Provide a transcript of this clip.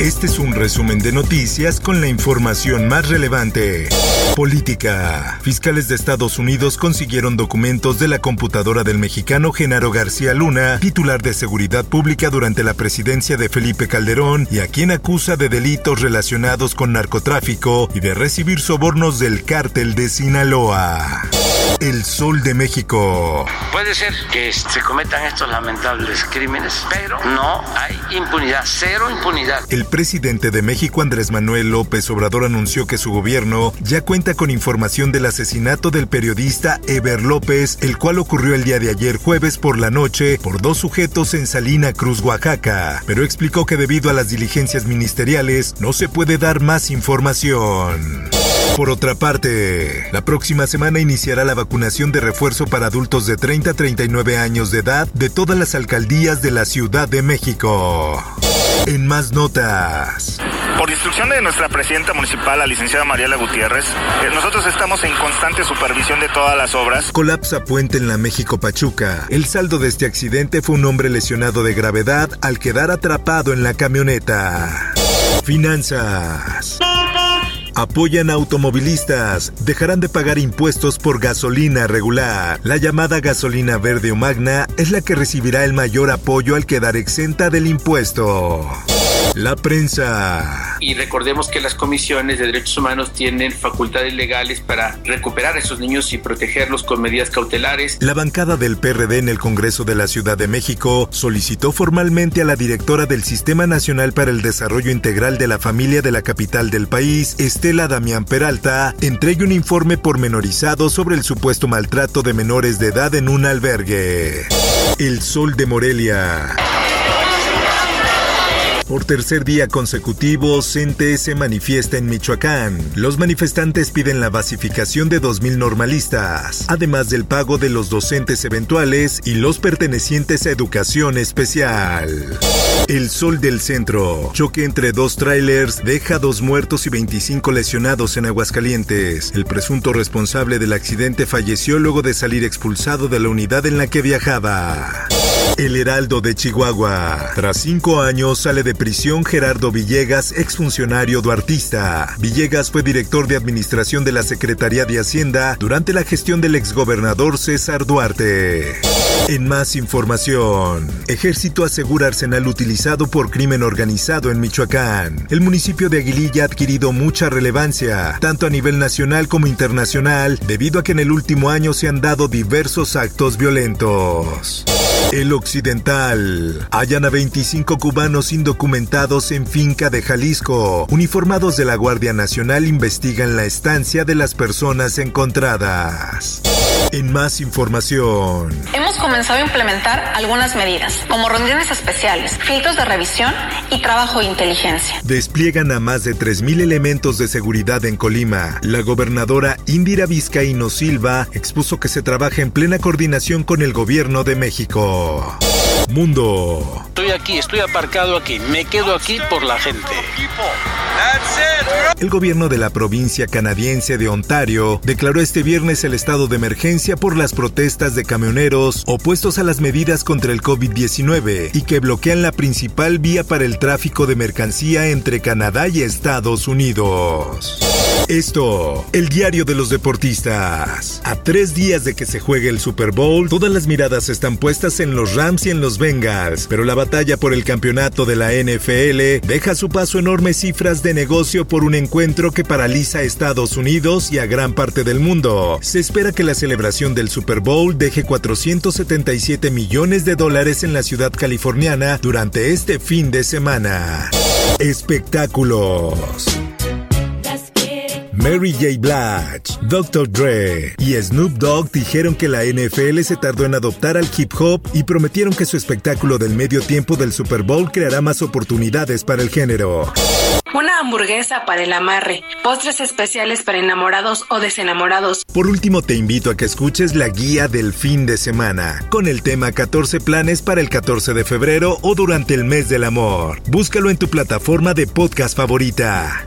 Este es un resumen de noticias con la información más relevante. Política. Fiscales de Estados Unidos consiguieron documentos de la computadora del mexicano Genaro García Luna, titular de Seguridad Pública durante la presidencia de Felipe Calderón, y a quien acusa de delitos relacionados con narcotráfico y de recibir sobornos del cártel de Sinaloa. El Sol de México. Puede ser que se cometan estos lamentables crímenes, pero no hay impunidad, cero impunidad. El presidente de México, Andrés Manuel López Obrador, anunció que su gobierno ya cuenta con información del asesinato del periodista Eber López, el cual ocurrió el día de ayer jueves por la noche por dos sujetos en Salina Cruz, Oaxaca, pero explicó que debido a las diligencias ministeriales no se puede dar más información. Por otra parte, la próxima semana iniciará la vacunación de refuerzo para adultos de 30 a 39 años de edad de todas las alcaldías de la Ciudad de México. En más notas. Por instrucción de nuestra presidenta municipal, la licenciada Mariela Gutiérrez, eh, nosotros estamos en constante supervisión de todas las obras. Colapsa puente en la México Pachuca. El saldo de este accidente fue un hombre lesionado de gravedad al quedar atrapado en la camioneta. Finanzas. Apoyan a automovilistas. Dejarán de pagar impuestos por gasolina regular. La llamada gasolina verde o magna es la que recibirá el mayor apoyo al quedar exenta del impuesto. La prensa. Y recordemos que las comisiones de derechos humanos tienen facultades legales para recuperar a esos niños y protegerlos con medidas cautelares. La bancada del PRD en el Congreso de la Ciudad de México solicitó formalmente a la directora del Sistema Nacional para el Desarrollo Integral de la Familia de la capital del país, Estela Damián Peralta, entregue un informe pormenorizado sobre el supuesto maltrato de menores de edad en un albergue. El Sol de Morelia. Por tercer día consecutivo, CENTE se manifiesta en Michoacán. Los manifestantes piden la basificación de 2.000 normalistas, además del pago de los docentes eventuales y los pertenecientes a educación especial. El Sol del Centro. Choque entre dos trailers deja dos muertos y 25 lesionados en Aguascalientes. El presunto responsable del accidente falleció luego de salir expulsado de la unidad en la que viajaba. El Heraldo de Chihuahua. Tras cinco años sale de prisión Gerardo Villegas, exfuncionario duartista. Villegas fue director de administración de la Secretaría de Hacienda durante la gestión del exgobernador César Duarte. En más información, Ejército asegura arsenal utilizado por crimen organizado en Michoacán. El municipio de Aguililla ha adquirido mucha relevancia, tanto a nivel nacional como internacional, debido a que en el último año se han dado diversos actos violentos. El Occidental. Hallan a 25 cubanos indocumentados en finca de Jalisco. Uniformados de la Guardia Nacional investigan la estancia de las personas encontradas. En más información. Hemos comenzado a implementar algunas medidas, como rondines especiales, filtros de revisión y trabajo de inteligencia. Despliegan a más de 3.000 elementos de seguridad en Colima. La gobernadora Indira Vizcaíno Silva expuso que se trabaja en plena coordinación con el gobierno de México. Mundo. Estoy aquí, estoy aparcado aquí, me quedo aquí por la gente. El gobierno de la provincia canadiense de Ontario declaró este viernes el estado de emergencia por las protestas de camioneros opuestos a las medidas contra el COVID-19 y que bloquean la principal vía para el tráfico de mercancía entre Canadá y Estados Unidos. Esto, el diario de los deportistas. A tres días de que se juegue el Super Bowl, todas las miradas están puestas en los Rams y en los Bengals, pero la batalla por el campeonato de la NFL deja su paso enormes cifras de negocio por un encuentro que paraliza a Estados Unidos y a gran parte del mundo. Se espera que la celebración del Super Bowl deje 477 millones de dólares en la ciudad californiana durante este fin de semana. Espectáculos. Mary J. Blige, Dr. Dre y Snoop Dogg dijeron que la NFL se tardó en adoptar al hip hop y prometieron que su espectáculo del medio tiempo del Super Bowl creará más oportunidades para el género. Una hamburguesa para el amarre, postres especiales para enamorados o desenamorados. Por último, te invito a que escuches la guía del fin de semana, con el tema 14 planes para el 14 de febrero o durante el mes del amor. Búscalo en tu plataforma de podcast favorita.